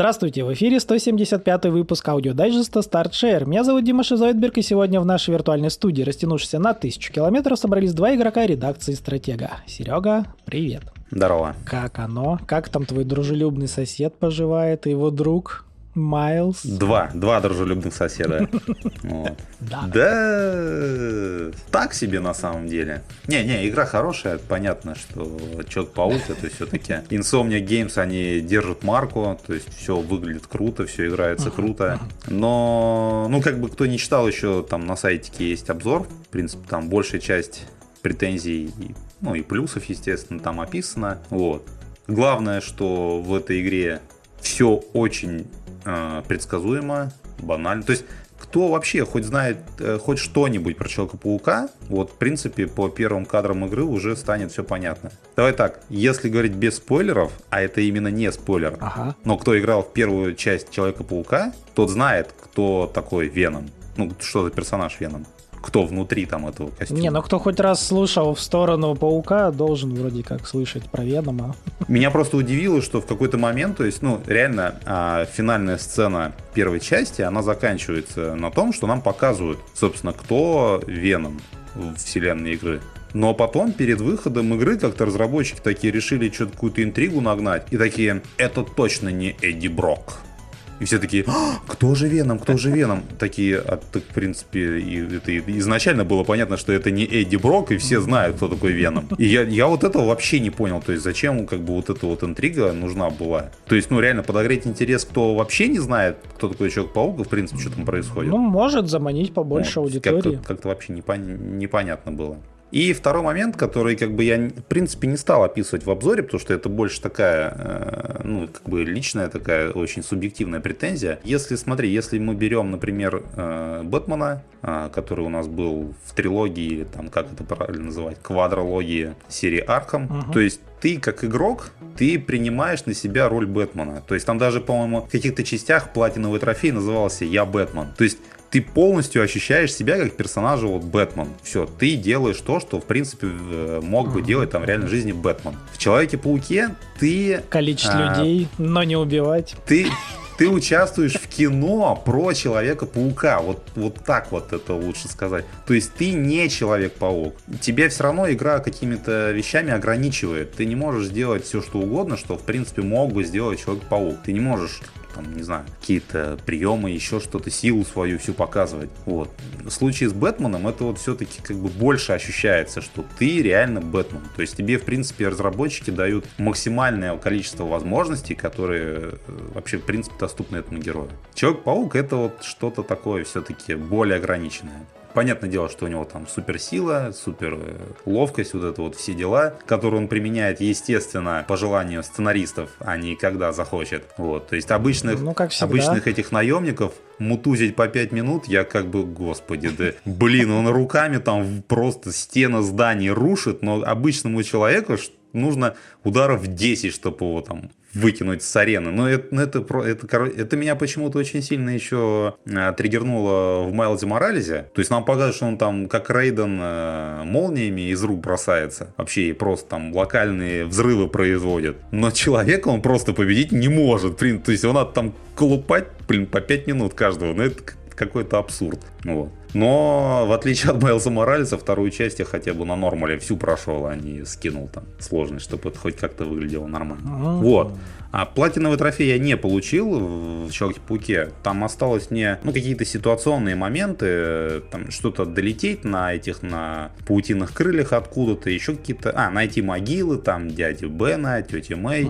Здравствуйте, в эфире 175 выпуск аудиодайджеста StartShare. Меня зовут Дима Шизоидберг, и сегодня в нашей виртуальной студии, растянувшейся на тысячу километров, собрались два игрока редакции «Стратега». Серега, привет. Здорово. Как оно? Как там твой дружелюбный сосед поживает и его друг? Майлз. Два. Два дружелюбных соседа. Да. Так себе на самом деле. Не-не, игра хорошая. Понятно, что Человек-паук это все-таки Insomnia Games, они держат марку, то есть все выглядит круто, все играется круто. Но, ну, как бы кто не читал еще, там на сайтике есть обзор. В принципе, там большая часть претензий, ну и плюсов, естественно, там описано. Вот. Главное, что в этой игре все очень э, предсказуемо, банально. То есть кто вообще хоть знает э, хоть что-нибудь про Человека-паука, вот, в принципе, по первым кадрам игры уже станет все понятно. Давай так, если говорить без спойлеров, а это именно не спойлер, Ага. но кто играл в первую часть Человека-паука, тот знает, кто такой Веном. Ну, что за персонаж Веном. Кто внутри там этого костюма. Не, ну кто хоть раз слушал в сторону паука, должен вроде как слышать про Венома. Меня просто удивило, что в какой-то момент, то есть, ну, реально, а, финальная сцена первой части, она заканчивается на том, что нам показывают, собственно, кто Веном в вселенной игры. Но потом, перед выходом игры, как-то разработчики такие решили что-то какую-то интригу нагнать. И такие, это точно не Эдди Брок. И все такие, «А, кто же Веном, кто же Веном? Такие, а так, в принципе, и, это изначально было понятно, что это не Эдди Брок, и все знают, кто такой Веном. И я, я вот этого вообще не понял, то есть зачем как бы вот эта вот интрига нужна была. То есть, ну реально, подогреть интерес, кто вообще не знает, кто такой Человек-паук, в принципе, что там происходит. Ну, может заманить побольше Вот, аудитории. Как-то, как-то вообще непон- непонятно было. И второй момент, который как бы я, в принципе, не стал описывать в обзоре, потому что это больше такая, э, ну, как бы личная такая, очень субъективная претензия. Если, смотри, если мы берем, например, э, Бэтмена, э, который у нас был в трилогии, или там, как это правильно называть, квадрологии серии Архам, Мгм. то есть ты как игрок, ты принимаешь на себя роль Бэтмена. То есть там даже, по-моему, в каких-то частях платиновый трофей назывался «Я Бэтмен». То есть ты полностью ощущаешь себя как персонажа вот Бэтмен. Все, ты делаешь то, что в принципе э, мог бы делать там в реальной жизни Бэтмен. В Человеке-пауке ты... Количество а, людей, но не убивать. Ты, ты участвуешь в кино про Человека-паука. Вот, вот так вот это лучше сказать. То есть ты не Человек-паук. Тебя все равно игра какими-то вещами ограничивает. Ты не можешь сделать все, что угодно, что в принципе мог бы сделать Человек-паук. Ты не можешь там, не знаю, какие-то приемы, еще что-то, силу свою всю показывать. Вот. В случае с Бэтменом это вот все-таки как бы больше ощущается, что ты реально Бэтмен. То есть тебе, в принципе, разработчики дают максимальное количество возможностей, которые э, вообще, в принципе, доступны этому герою. Человек-паук это вот что-то такое все-таки более ограниченное. Понятное дело, что у него там суперсила, супер э, ловкость, вот это вот все дела, которые он применяет, естественно, по желанию сценаристов, а не когда захочет. Вот, то есть обычных, Ну, как всегда. обычных этих наемников мутузить по 5 минут, я как бы, господи, да, блин, он руками там просто стены зданий рушит, но обычному человеку нужно ударов 10, чтобы его там выкинуть с арены. Но это, ну, это, это, это меня почему-то очень сильно еще э, триггернуло в Майлзе Моралезе. То есть нам показывают, что он там как Рейден э, молниями из рук бросается. Вообще и просто там локальные взрывы производит. Но человека он просто победить не может. Блин, То есть его надо там колупать, блин, по 5 минут каждого. Ну это какой-то абсурд. Вот. Но в отличие от Майлза Моралеса, вторую часть я хотя бы на нормале всю прошел, а не скинул там сложность, чтобы это хоть как-то выглядело нормально. Ага. Вот. А платиновый трофей я не получил в Человеке-пауке. Там осталось мне ну, какие-то ситуационные моменты, там что-то долететь на этих, на паутинных крыльях откуда-то, еще какие-то... А, найти могилы, там дядю Бена, тети Мэй,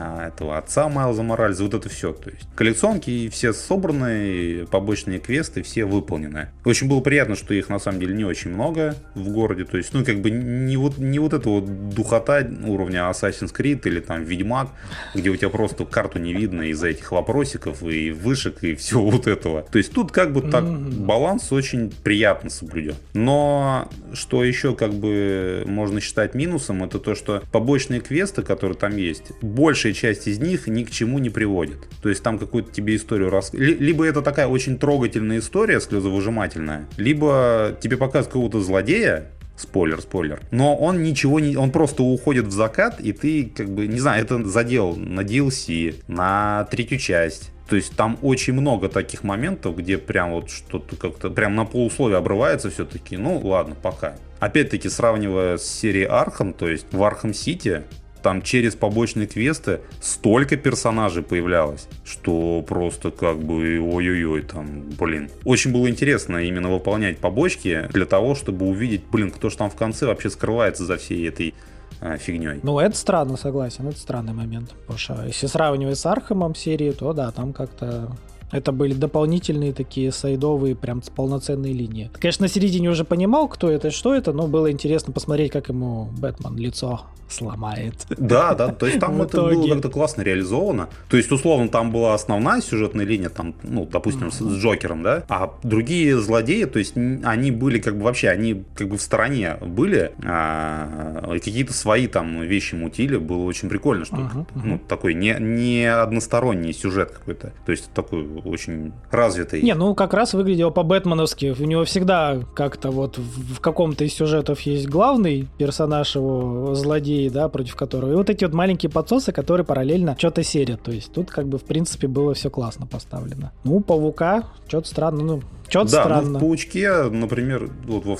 а, этого отца Майлза Моральза, вот это все. То есть коллекционки все собраны, побочные квесты все выполнены. Очень было приятно, что их на самом деле не очень много в городе. То есть, ну, как бы не вот, не вот эта вот духота уровня Assassin's Creed или там Ведьмак, где у тебя просто карту не видно из-за этих вопросиков и вышек и всего вот этого. То есть тут как бы так баланс очень приятно соблюден. Но что еще как бы можно считать минусом, это то, что побочные квесты, которые там есть, большая часть из них ни к чему не приводит. То есть там какую-то тебе историю рас... ли- Либо это такая очень трогательная история, слезовыжимательная, либо тебе показывают какого-то злодея, Спойлер, спойлер. Но он ничего не... Он просто уходит в закат, и ты, как бы, не знаю, это задел на DLC, на третью часть. То есть там очень много таких моментов, где прям вот что-то как-то прям на полуслове обрывается все-таки. Ну, ладно, пока. Опять-таки, сравнивая с серией Архам, то есть в Arkham City, там через побочные квесты столько персонажей появлялось, что просто как бы ой-ой-ой, там, блин. Очень было интересно именно выполнять побочки для того, чтобы увидеть, блин, кто же там в конце вообще скрывается за всей этой а, фигней. Ну, это странно, согласен, это странный момент. Потому что если сравнивать с Архамом серии, то да, там как-то это были дополнительные такие сайдовые, прям полноценные линии. Конечно, на середине уже понимал, кто это и что это, но было интересно посмотреть, как ему Бэтмен лицо сломает. Да, да, то есть там это было как-то классно реализовано. То есть, условно, там была основная сюжетная линия, там, ну, допустим, с, Джокером, да, а другие злодеи, то есть, они были как бы вообще, они как бы в стороне были, а, какие-то свои там вещи мутили, было очень прикольно, что ну, такой не, не односторонний сюжет какой-то, то есть, такой очень развитый. Не, ну, как раз выглядело по-бэтменовски, у него всегда как-то вот в, каком-то из сюжетов есть главный персонаж его злодей, да, против которого. И вот эти вот маленькие подсосы, которые параллельно что-то серят. То есть тут как бы в принципе было все классно поставлено. Ну, Паука, что-то странно, ну, что-то да, странно. Ну, в Паучке, например, вот во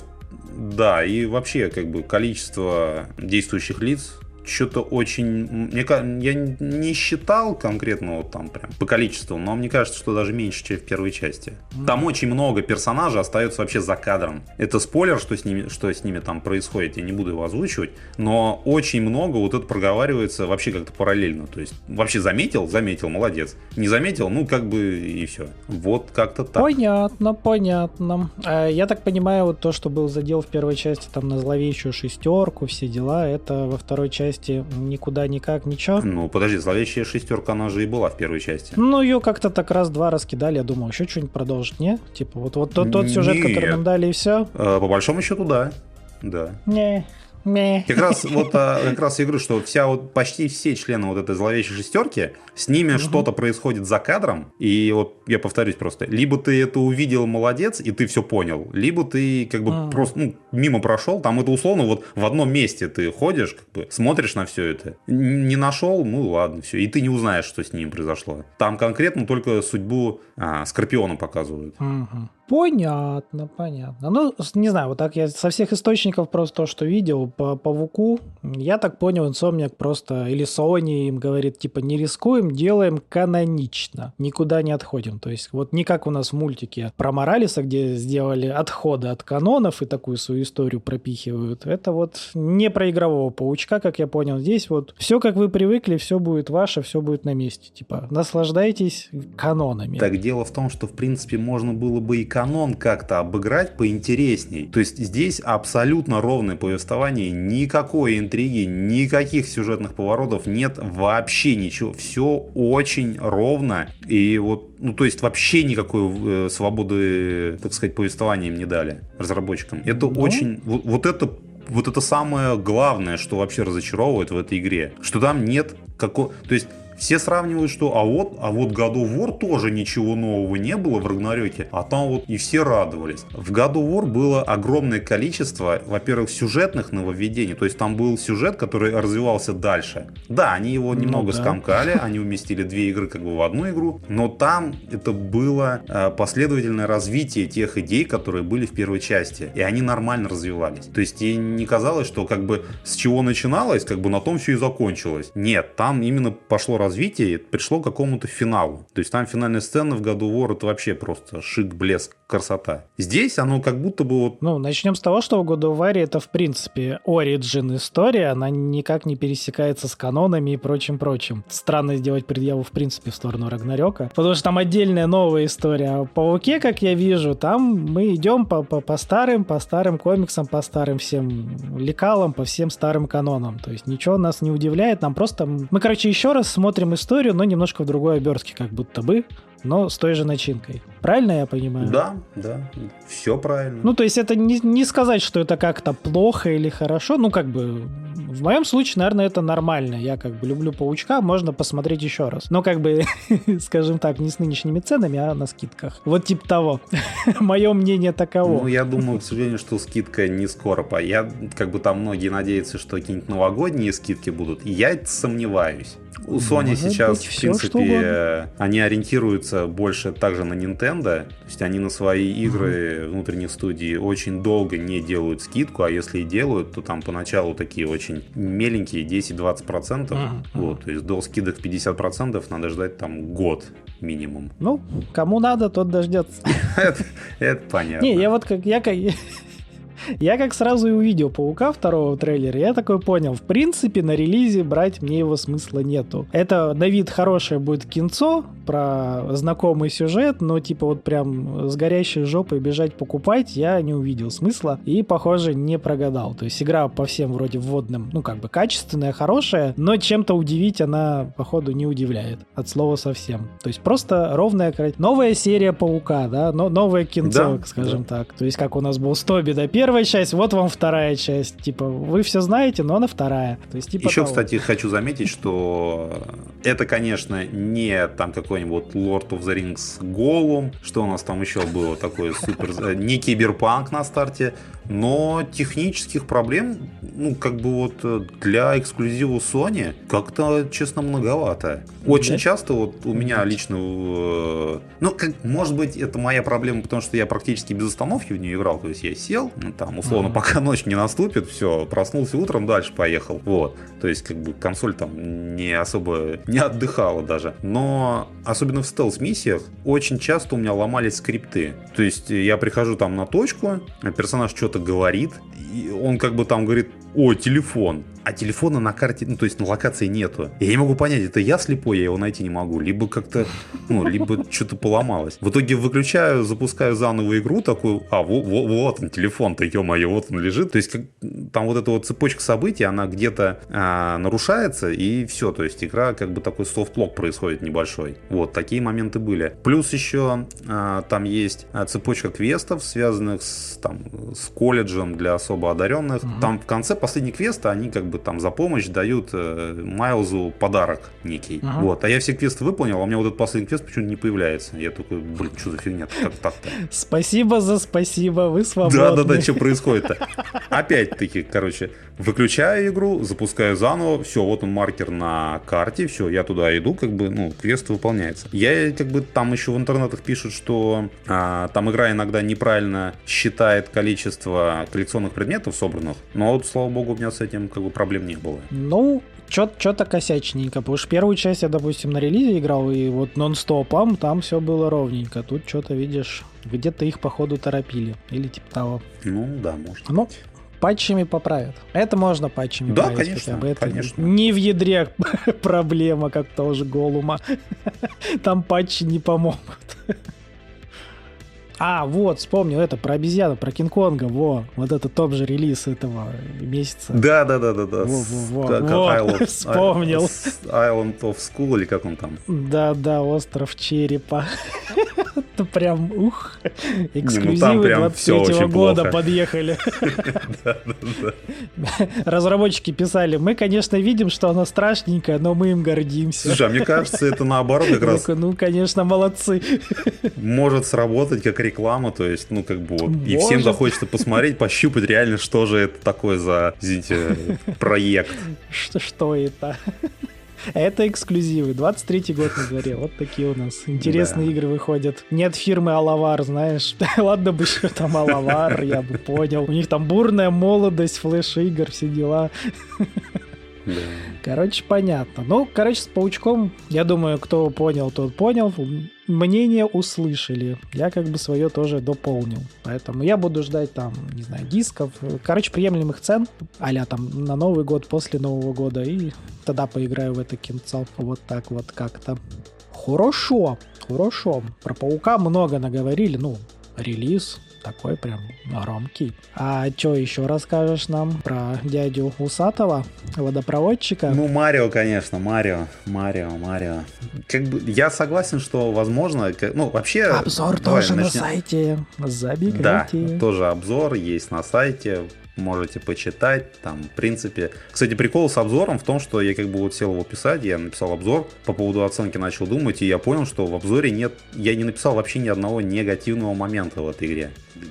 да, и вообще, как бы, количество действующих лиц что-то очень... Мне, я не считал конкретно вот там прям по количеству, но мне кажется, что даже меньше, чем в первой части. Mm-hmm. Там очень много персонажей остается вообще за кадром. Это спойлер, что с, ними, что с ними там происходит, я не буду его озвучивать, но очень много вот это проговаривается вообще как-то параллельно. То есть вообще заметил? Заметил, молодец. Не заметил? Ну как бы и все. Вот как-то так. Понятно, понятно. А, я так понимаю, вот то, что был задел в первой части там на зловещую шестерку, все дела, это во второй части части никуда никак, ничего. Ну, подожди, зловещая шестерка, она же и была в первой части. Ну, ее как-то так раз-два раскидали, я думал, еще что-нибудь продолжить, не? Типа, вот, вот тот, тот сюжет, Нет. который нам дали, и все? А, по большому счету, да. Да. Не. Как раз вот а, как раз я говорю, что вся вот почти все члены вот этой зловещей шестерки, с ними угу. что-то происходит за кадром, и вот я повторюсь просто, либо ты это увидел, молодец, и ты все понял, либо ты как бы а. просто ну, мимо прошел, там это условно вот в одном месте ты ходишь, как бы смотришь на все это, не нашел, ну ладно, все, и ты не узнаешь, что с ним произошло. Там конкретно только судьбу а, Скорпиона показывают. Угу. Понятно, понятно. Ну, не знаю, вот так я со всех источников просто то, что видел по Павуку, я так понял, Инсомниак просто, или Sony им говорит, типа, не рискуем, делаем канонично, никуда не отходим. То есть вот не как у нас в мультике про Моралиса, где сделали отходы от канонов и такую свою историю пропихивают. Это вот не про игрового паучка, как я понял. Здесь вот все, как вы привыкли, все будет ваше, все будет на месте. Типа, наслаждайтесь канонами. Так дело в том, что, в принципе, можно было бы и канон канон как-то обыграть поинтересней. То есть здесь абсолютно ровное повествование, никакой интриги, никаких сюжетных поворотов нет, вообще ничего. Все очень ровно. И вот, ну то есть вообще никакой э, свободы, так сказать, повествования им не дали разработчикам. Это ну? очень... Вот, вот это вот это самое главное, что вообще разочаровывает в этой игре. Что там нет какого... То есть все сравнивают, что а вот, а вот God of War тоже ничего нового не было в Рагнарёке, а там вот и все радовались. В God of War было огромное количество, во-первых, сюжетных нововведений, то есть там был сюжет, который развивался дальше. Да, они его ну немного ну, да. скомкали, они уместили две игры как бы в одну игру, но там это было э, последовательное развитие тех идей, которые были в первой части, и они нормально развивались. То есть ей не казалось, что как бы с чего начиналось, как бы на том все и закончилось. Нет, там именно пошло развитие развитие пришло к какому-то финалу. То есть там финальная сцена в году War это вообще просто шик, блеск, красота. Здесь оно как будто бы вот... Ну, начнем с того, что в of War это, в принципе, origin история, она никак не пересекается с канонами и прочим-прочим. Странно сделать предъяву, в принципе, в сторону Рагнарёка, потому что там отдельная новая история. А Пауке, как я вижу, там мы идем по, по, по старым, по старым комиксам, по старым всем лекалам, по всем старым канонам. То есть ничего нас не удивляет, нам просто... Мы, короче, еще раз смотрим смотрим историю, но немножко в другой обертке, как будто бы. Но с той же начинкой. Правильно я понимаю? Да, да, все правильно. Ну, то есть это не, не сказать, что это как-то плохо или хорошо, ну, как бы в моем случае, наверное, это нормально. Я как бы люблю паучка, можно посмотреть еще раз. Но как бы, скажем так, не с нынешними ценами, а на скидках. Вот типа того. Мое мнение таково. Ну, я думаю, к сожалению, что скидка не скоро. Я, как бы там многие надеются, что какие-нибудь новогодние скидки будут. Я сомневаюсь. У Sony Может сейчас, быть, в принципе, они ориентируются больше также на Nintendo. То есть они на свои игры внутренних студий очень долго не делают скидку, а если и делают, то там поначалу такие очень меленькие, 10-20%. Угу. Вот, то есть до скидок 50% надо ждать там год минимум. Ну, кому надо, тот дождется. Это понятно. Не, я вот как я как я как сразу и увидел Паука второго трейлера, я такой понял, в принципе, на релизе брать мне его смысла нету. Это на вид хорошее будет кинцо, про знакомый сюжет, но типа вот прям с горящей жопой бежать покупать я не увидел смысла и, похоже, не прогадал. То есть игра по всем вроде вводным, ну как бы качественная, хорошая, но чем-то удивить она, походу, не удивляет. От слова совсем. То есть просто ровная... Новая серия Паука, да, но новое кинцо, да, скажем да. так. То есть как у нас был Стоби, да, первая часть, вот вам вторая часть. Типа, вы все знаете, но она вторая. То есть, типа Еще, того. кстати, хочу заметить, что это, конечно, не там какой-нибудь Lord of the Rings Голум, что у нас там еще было такое супер... Э, не киберпанк на старте, но технических проблем, ну, как бы вот э, для эксклюзива Sony как-то, честно, многовато. Очень да? часто вот у меня лично, э, ну, как, может быть, это моя проблема, потому что я практически без остановки в нее играл, то есть я сел, ну, там, условно, uh-huh. пока ночь не наступит, все, проснулся утром, дальше поехал, вот. То есть, как бы, консоль там не особо не отдыхала даже. Но, особенно в стелс-миссиях, очень часто у меня ломались скрипты. То есть, я прихожу там на точку, а персонаж что-то говорит, и он как бы там говорит, о, телефон а телефона на карте, ну, то есть на локации нету. Я не могу понять, это я слепой, я его найти не могу, либо как-то, ну, либо что-то поломалось. В итоге выключаю, запускаю заново игру, такую, а, вот, он, телефон-то, ё-моё, вот он лежит. То есть как, там вот эта вот цепочка событий, она где-то а, нарушается, и все, то есть игра как бы такой софт-лог происходит небольшой. Вот, такие моменты были. Плюс еще а, там есть а, цепочка квестов, связанных с, там, с колледжем для особо одаренных. Mm-hmm. Там в конце последний квеста, они как бы бы там за помощь дают э, Майлзу подарок некий. Ага. Вот. А я все квесты выполнил, а у меня вот этот последний квест почему-то не появляется. Я такой, блин, что за фигня как так-то? Спасибо за спасибо, вы свободны. Да-да-да, что происходит-то? Опять-таки, короче, выключаю игру, запускаю заново, все, вот он маркер на карте, все, я туда иду, как бы, ну, квест выполняется. Я, как бы, там еще в интернетах пишут, что а, там игра иногда неправильно считает количество коллекционных предметов собранных, но вот, слава богу, у меня с этим, как бы, проблем не было. Ну, что-то косячненько, потому что первую часть я, допустим, на релизе играл, и вот нон-стопом там все было ровненько. Тут что-то, видишь, где-то их, походу, торопили. Или типа того. Ну, да, может. Ну, патчами поправят. Это можно патчами да, конечно, хотя бы. Это конечно. не в ядре проблема, как тоже Голума. Там патчи не помогут. А, вот, вспомнил это про обезьяну, про Кинг-Конга, во, вот это топ же релиз этого месяца. Да, да, да, да, да. Во, во, во, во. Island, вспомнил. Island of School или как он там? Да, да, остров черепа. Это прям, ух, эксклюзивы 23 года подъехали. Разработчики писали, мы, конечно, видим, что она страшненькая, но мы им гордимся. Слушай, а мне кажется, это наоборот как раз... Ну, конечно, молодцы. Может сработать как реклама, то есть, ну, как бы вот, и всем захочется посмотреть, пощупать реально, что же это такое за, извините, проект. Что, что это? Это эксклюзивы. 23-й год на дворе. Вот такие у нас интересные да. игры выходят. Нет фирмы Алавар, знаешь. Ладно бы еще там Алавар, я бы понял. У них там бурная молодость, флеш-игр, все дела. Да. Короче, понятно. Ну, короче, с паучком, я думаю, кто понял, тот понял. Мнение услышали. Я как бы свое тоже дополнил. Поэтому я буду ждать там, не знаю, дисков. Короче, приемлемых цен. Аля там на Новый год, после Нового года. И тогда поиграю в это кинцо. Вот так вот как-то. Хорошо, хорошо. Про паука много наговорили. Ну, релиз, такой прям громкий. А что еще расскажешь нам про дядю Усатого, водопроводчика? Ну, Марио, конечно, Марио, Марио, Марио. Как бы я согласен, что возможно, ну, вообще... Обзор тоже начнем. на сайте, забегайте. Да, тоже обзор есть на сайте, можете почитать. Там, в принципе... Кстати, прикол с обзором в том, что я как бы вот сел его писать, я написал обзор, по поводу оценки начал думать, и я понял, что в обзоре нет... Я не написал вообще ни одного негативного момента в этой игре.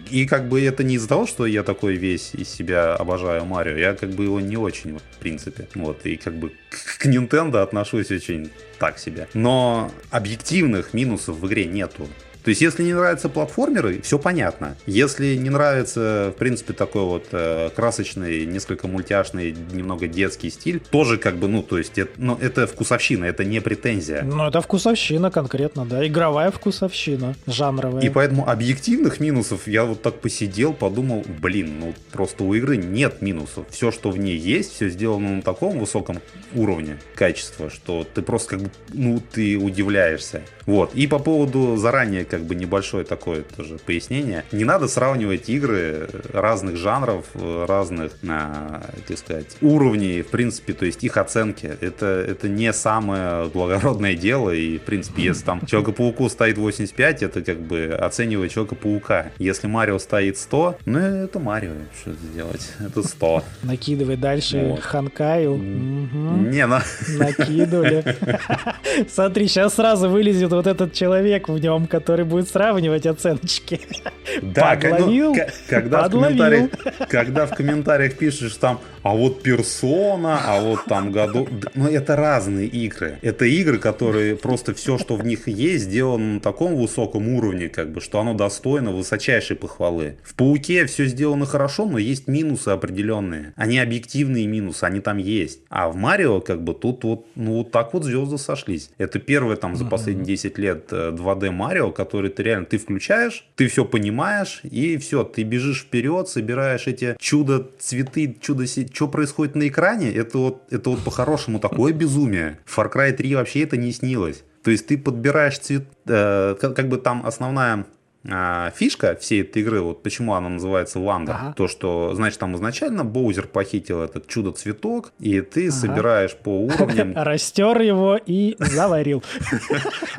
И как бы это не из-за того, что я такой весь из себя обожаю Марио, я как бы его не очень, в принципе. Вот, и как бы к Nintendo отношусь очень так себе. Но объективных минусов в игре нету. То есть, если не нравятся платформеры, все понятно. Если не нравится, в принципе, такой вот э, красочный, несколько мультяшный, немного детский стиль, тоже как бы, ну, то есть, это, ну, это вкусовщина, это не претензия. Ну, это вкусовщина конкретно, да, игровая вкусовщина, жанровая. И поэтому объективных минусов я вот так посидел, подумал, блин, ну, просто у игры нет минусов. Все, что в ней есть, все сделано на таком высоком уровне качества, что ты просто как бы, ну, ты удивляешься. Вот. И по поводу заранее как бы небольшое такое тоже пояснение. Не надо сравнивать игры разных жанров, разных, а, как сказать, уровней, в принципе, то есть их оценки. Это, это не самое благородное дело, и, в принципе, если там Человека-пауку стоит 85, это как бы оценивать Человека-паука. Если Марио стоит 100, ну, это Марио, что сделать, это 100. Накидывай дальше вот. Ханкаю. Не, на... Накидывали. Смотри, сейчас сразу вылезет вот этот человек в нем, который будет сравнивать оценочки. Да, Подловил, ну, когда, в комментариях, когда в комментариях пишешь там, а вот персона, а вот там году... Ну, это разные игры. Это игры, которые просто все, что в них есть, сделано на таком высоком уровне, как бы, что оно достойно высочайшей похвалы. В Пауке все сделано хорошо, но есть минусы определенные. Они объективные минусы, они там есть. А в Марио, как бы, тут вот, ну, вот так вот звезды сошлись. Это первое там за последние 10 лет 2D э, Марио, который ты реально, ты включаешь, ты все понимаешь, и все, ты бежишь вперед, собираешь эти чудо-цветы, чудо что происходит на экране, это вот, это вот по-хорошему такое безумие. Far Cry 3 вообще это не снилось. То есть ты подбираешь цвет, э, как, как бы там основная фишка всей этой игры, вот почему она называется Ванда, ага. то, что, значит, там изначально Боузер похитил этот чудо-цветок, и ты ага. собираешь по уровням... Растер его и заварил.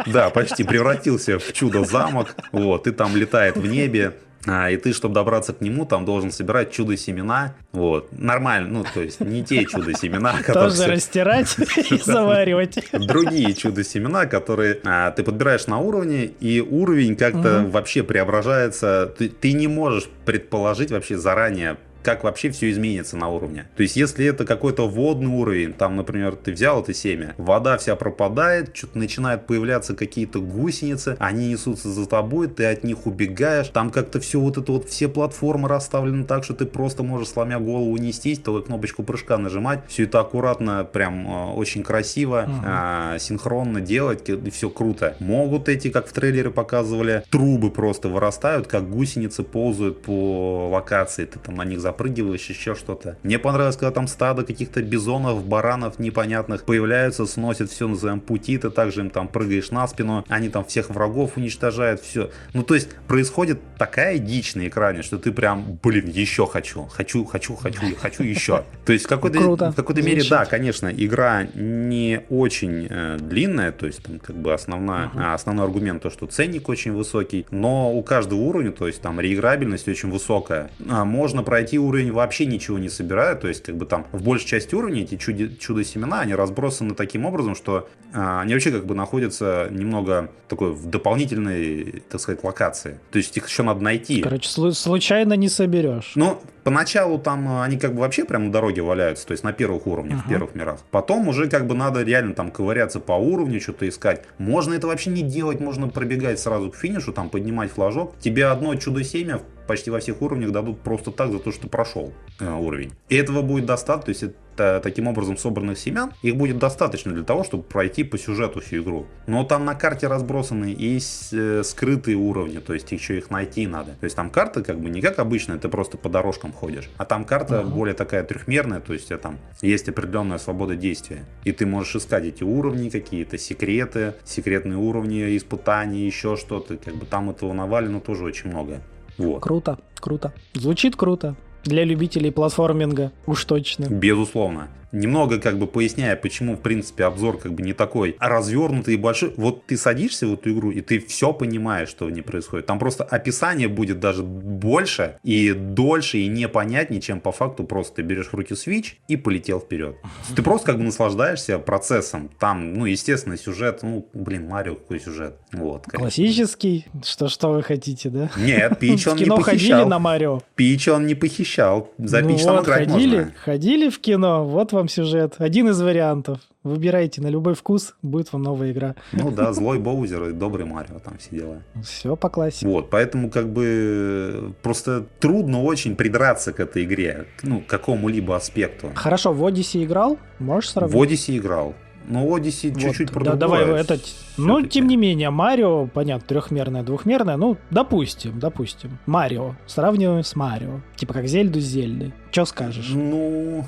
Да, почти превратился в чудо-замок, вот, и там летает в небе, а, и ты, чтобы добраться к нему, там должен собирать чудо-семена. Вот. Нормально, ну, то есть не те чудо-семена, которые... Тоже растирать и заваривать. Другие чудо-семена, которые а, ты подбираешь на уровне, и уровень как-то вообще преображается. ты не можешь предположить вообще заранее, как вообще все изменится на уровне. То есть, если это какой-то водный уровень, там, например, ты взял это семя, вода вся пропадает, что-то начинают появляться какие-то гусеницы, они несутся за тобой, ты от них убегаешь, там как-то все вот это вот, все платформы расставлены так, что ты просто можешь, сломя голову, нестись, то кнопочку прыжка нажимать, все это аккуратно, прям э, очень красиво, uh-huh. э, синхронно делать, и все круто. Могут эти, как в трейлере показывали, трубы просто вырастают, как гусеницы ползают по локации, ты там на них запрыгиваешь, еще что-то. Мне понравилось, когда там стадо каких-то бизонов, баранов непонятных появляются, сносят все на своем пути, ты также им там прыгаешь на спину, они там всех врагов уничтожают, все. Ну, то есть, происходит такая дичь на экране, что ты прям, блин, еще хочу, хочу, хочу, хочу, хочу еще. То есть, в какой-то, в какой-то мере, да, конечно, игра не очень э, длинная, то есть, там, как бы основная, uh-huh. основной аргумент то, что ценник очень высокий, но у каждого уровня, то есть, там, реиграбельность очень высокая. А можно пройти уровень вообще ничего не собирают, то есть как бы там в большей части уровней эти чудо-семена, они разбросаны таким образом, что а, они вообще как бы находятся немного такой в дополнительной, так сказать, локации. То есть их еще надо найти. Короче, случайно не соберешь. Ну, поначалу там а, они как бы вообще прямо на дороге валяются, то есть на первых уровнях, uh-huh. в первых мирах. Потом уже как бы надо реально там ковыряться по уровню, что-то искать. Можно это вообще не делать, можно пробегать сразу к финишу, там поднимать флажок. Тебе одно чудо-семя почти во всех уровнях дадут просто так за то, что прошел э, уровень. И этого будет достаточно, то есть это таким образом собранных семян, их будет достаточно для того, чтобы пройти по сюжету всю игру. Но там на карте разбросаны и э, скрытые уровни, то есть еще их найти надо. То есть там карта как бы не как обычно, ты просто по дорожкам ходишь, а там карта uh-huh. более такая трехмерная, то есть там есть определенная свобода действия. И ты можешь искать эти уровни какие-то, секреты, секретные уровни, испытания, еще что-то. Как бы там этого навалено тоже очень много. Вот. Круто, круто. Звучит круто. Для любителей платформинга, уж точно. Безусловно немного как бы поясняя, почему, в принципе, обзор как бы не такой развернутый и большой. Вот ты садишься в эту игру, и ты все понимаешь, что в ней происходит. Там просто описание будет даже больше и дольше, и непонятнее, чем по факту просто ты берешь в руки Switch и полетел вперед. Ты просто как бы наслаждаешься процессом. Там, ну, естественно, сюжет, ну, блин, Марио какой сюжет. Вот, конечно. Классический? Что, что вы хотите, да? Нет, Пич он не похищал. ходили на Марио? Пич он не похищал. За ну Пич вот, там играть ходили, можно. Ходили в кино, вот вам сюжет. Один из вариантов. Выбирайте на любой вкус, будет вам новая игра. Ну да, злой Боузер и добрый Марио, там все дела. Все по классике. Вот, поэтому как бы просто трудно очень придраться к этой игре, ну, к какому-либо аспекту. Хорошо, в Odyssey играл? Можешь сравнить? В Odyssey играл. Но Odyssey Вот, чуть-чуть да, давай это. Ну, всё-таки. тем не менее, Марио, понятно, трехмерное, двухмерное. Ну, допустим, допустим. Марио. Сравниваем с Марио. Типа как Зельду с Зельдой. Че скажешь? Ну,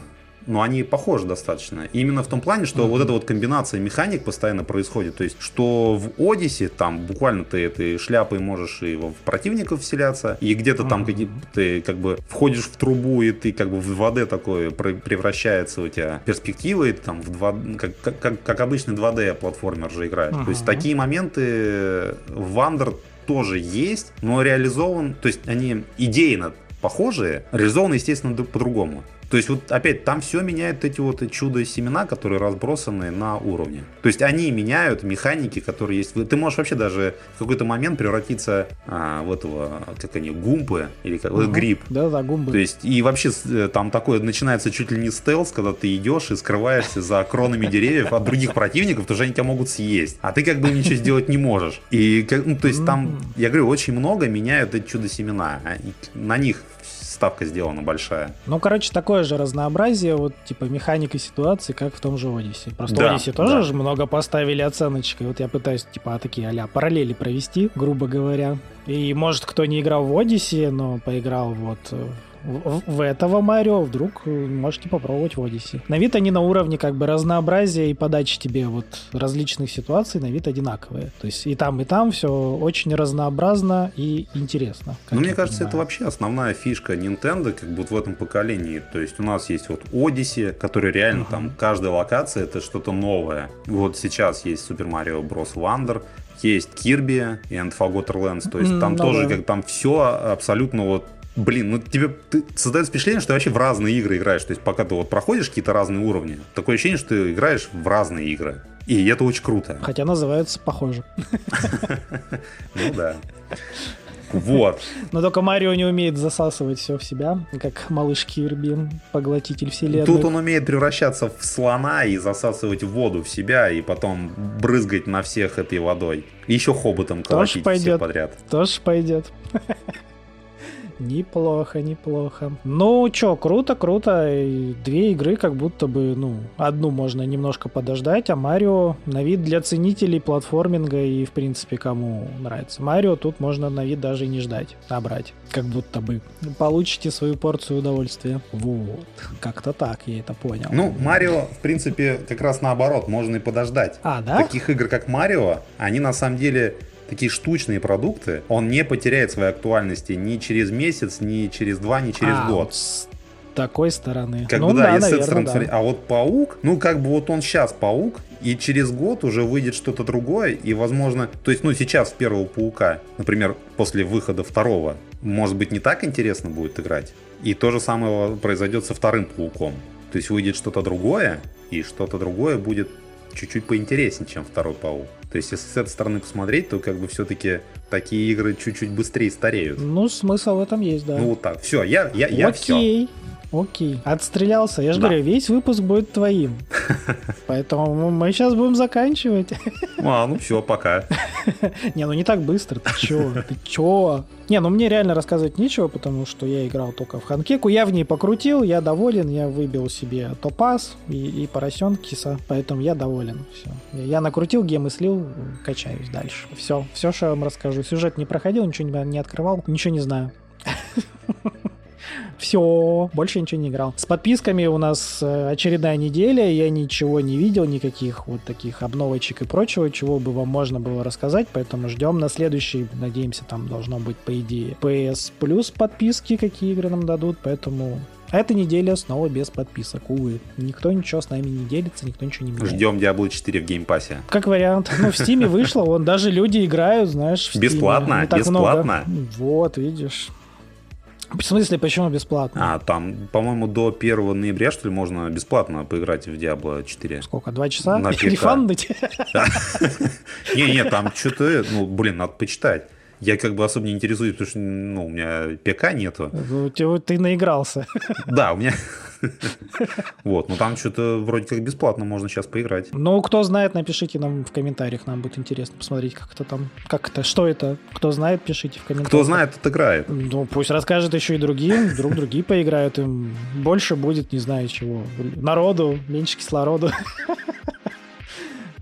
ну, они похожи достаточно. Именно в том плане, что Мгм. вот эта вот комбинация механик постоянно происходит. То есть, что в Одиссе там буквально ты этой шляпой можешь и в противников вселяться, и где-то там Мгм. какие ты как бы входишь в трубу, и ты как бы в 2D такое пре- превращается у тебя перспектива, и ты там в 2 как, как, как, как обычный 2D платформер же играешь. То есть, такие моменты в Wonder тоже есть, но реализован, то есть они идейно похожие, реализованы, естественно, по-другому. То есть вот опять там все меняют эти вот чудо-семена, которые разбросаны на уровне. То есть они меняют механики, которые есть. Ты можешь вообще даже в какой-то момент превратиться а, в этого, как они, гумпы или как, Мгм. гриб. Да-да, гумбы. То есть, и вообще э, там такое начинается чуть ли не стелс, когда ты идешь и скрываешься за кронами деревьев от других противников, потому что они тебя могут съесть. А ты как бы ничего сделать не можешь. И, ну, то есть там, я говорю, очень много меняют эти чудо-семена. а, На них ставка сделана большая. Ну, короче, такое же разнообразие, вот, типа, механика ситуации, как в том же Одиссе. Просто Да, Одиссе тоже да. же много поставили оценочек, и вот я пытаюсь, типа, такие а параллели провести, грубо говоря. И, может, кто не играл в Одиссе, но поиграл вот э, в, в этого Марио, вдруг э, можете попробовать в Одиссе. На вид они на уровне, как бы, разнообразия и подачи тебе вот различных ситуаций на вид одинаковые. То есть и там, и там все очень разнообразно и интересно. Ну, мне кажется, это понимаю. вообще основная фишка Nintendo, как бы вот в этом поколении. То есть у нас есть вот Odyssey, который реально Мгм. там каждая локация это что-то новое. Вот сейчас есть Super Mario Bros. Wonder, есть Kirby and Forgotten Lands. То есть М, там ну тоже да. как там все абсолютно вот Блин, ну тебе ты, создается впечатление, что ты вообще в разные игры играешь. То есть пока ты вот проходишь какие-то разные уровни, такое ощущение, что ты играешь в разные игры. И это очень круто. Хотя называются похоже. Ну да. Вот. Но только Марио не умеет засасывать все в себя, как малыш Кирби, поглотитель вселенной. Тут он умеет превращаться в слона и засасывать воду в себя, и потом брызгать на всех этой водой. И еще хоботом колотить всех подряд. Тоже пойдет. Неплохо, неплохо. Ну, чё, круто, круто. И две игры как будто бы, ну, одну можно немножко подождать, а Марио на вид для ценителей платформинга и, в принципе, кому нравится. Марио тут можно на вид даже и не ждать, а брать. Как будто бы. Получите свою порцию удовольствия. Вот. Как-то так, я это понял. Ну, Марио, в принципе, как раз наоборот, можно и подождать. а, да? Таких игр, как Марио, они на самом деле такие штучные продукты. Он не потеряет своей актуальности ни через месяц, ни через два, ни через А, год. вот с такой стороны. Как ну, бы да, да, если наверное, стороны да. А вот паук, ну как бы вот он сейчас паук, и через год уже выйдет что-то другое, и возможно, то есть, ну сейчас первого паука, например, после выхода второго, может быть не так интересно будет играть. И то же самое произойдет со вторым пауком. То есть выйдет что-то другое, и что-то другое будет чуть-чуть поинтереснее, чем второй паук. То есть, если с этой стороны посмотреть, то как бы все-таки такие игры чуть-чуть быстрее стареют. Ну, смысл в этом есть, да. Ну вот так. Все, я, я, я все. Окей. Отстрелялся. Я же Да. говорю, весь выпуск будет твоим. Поэтому мы сейчас будем заканчивать. А, ну все, пока. Не, ну не так быстро. Ты чё? Ты чё? Не, ну мне реально рассказывать нечего, потому что я играл только в Ханкеку. Я в ней покрутил, я доволен. Я выбил себе топаз и, и поросенкиса. Поэтому я доволен. Все. Я накрутил, гемы слил, качаюсь дальше. Все. Все, что я вам расскажу. Сюжет не проходил, ничего не, не открывал, ничего не знаю. Все, больше ничего не играл. С подписками у нас э, очередная неделя, я ничего не видел, никаких вот таких обновочек и прочего, чего бы вам можно было рассказать, поэтому ждем на следующий, надеемся, там должно быть, по идее, PS Plus подписки, какие игры нам дадут, поэтому а эта неделя снова без подписок, увы. Никто ничего с нами не делится, никто ничего не меняет. Ждем Diablo 4 в геймпассе. Как вариант. Ну, в Стиме вышло, вон даже люди играют, знаешь, в Бесплатно, бесплатно. Много. Вот, видишь. В смысле, почему бесплатно? А, там, по-моему, до 1 ноября, что ли, можно бесплатно поиграть в Diablo 4. Сколько, два часа? На Рефандить? Не-не, там что-то, ну, блин, надо почитать. Я как бы особо не интересуюсь, потому что ну, у меня ПК нету. Ну, ты наигрался. Да, у меня... Вот, ну там что-то вроде как бесплатно можно сейчас поиграть. Ну, кто знает, напишите нам в комментариях, нам будет интересно посмотреть, как это там, как это, что это. Кто знает, пишите в комментариях. Кто знает, тот играет. Ну, пусть расскажет еще и другим, вдруг другие поиграют, им больше будет, не знаю чего, народу, меньше кислороду.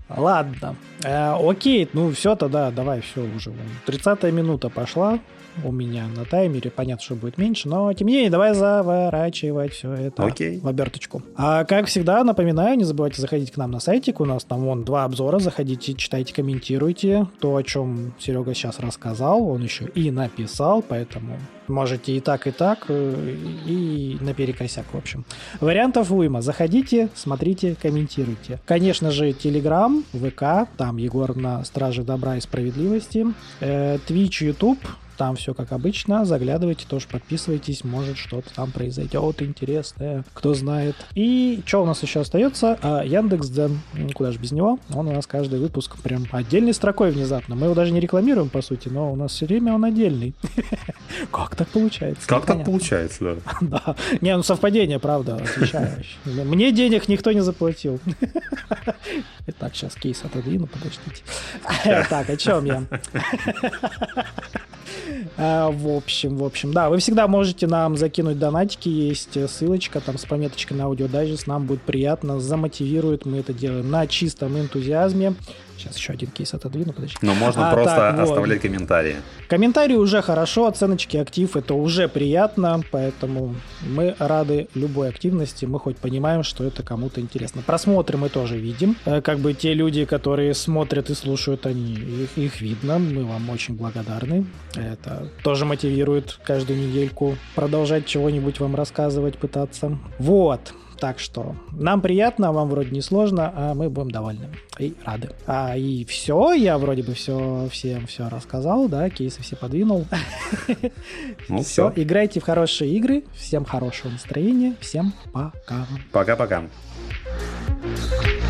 Ладно. Э, окей, ну все тогда, давай, все уже. 30 минута пошла у меня на таймере. Понятно, что будет меньше, но тем не менее, давай заворачивать все это Окей. в оберточку. А как всегда, напоминаю, не забывайте заходить к нам на сайтик. У нас там вон два обзора. Заходите, читайте, комментируйте. То, о чем Серега сейчас рассказал, он еще и написал, поэтому можете и так, и так, э, и наперекосяк, в общем. Вариантов уйма. Заходите, смотрите, комментируйте. Конечно же, Телеграм, ВК, там Егор на Страже Добра и Справедливости, э, Twitch, YouTube, там все как обычно. Заглядывайте, тоже подписывайтесь. Может, что-то там произойдет интересное. Кто знает. И что у нас еще остается? А, Яндекс Дзен. Никуда же без него. Он у нас каждый выпуск прям отдельной строкой внезапно. Мы его даже не рекламируем, по сути, но у нас все время он отдельный. Как так получается? Как так получается, да. Да. Не, ну совпадение, правда, отвечаю. Мне денег никто не заплатил. Итак, сейчас кейс отодвину, подождите. Так, о чем я? А, в общем, в общем, да, вы всегда можете нам закинуть донатики, есть ссылочка там с пометочкой на аудиодайджест, нам будет приятно, замотивирует, мы это делаем на чистом энтузиазме. Сейчас еще один кейс отодвину, подожди. Но можно а, просто так, оставлять вот. комментарии. Комментарии уже хорошо, оценочки, актив, это уже приятно, поэтому мы рады любой активности, мы хоть понимаем, что это кому-то интересно. Просмотры мы тоже видим, э, как бы те люди, которые смотрят и слушают, они их, их видно, мы вам очень благодарны. Это тоже мотивирует каждую недельку продолжать чего-нибудь вам рассказывать, пытаться. Вот. Так что нам приятно, вам вроде не сложно, а мы будем довольны и рады. А, и все, я вроде бы все всем все рассказал, да, кейсы все подвинул. Ну, все, играйте в хорошие игры, всем хорошего настроения, всем пока. Пока-пока. Thank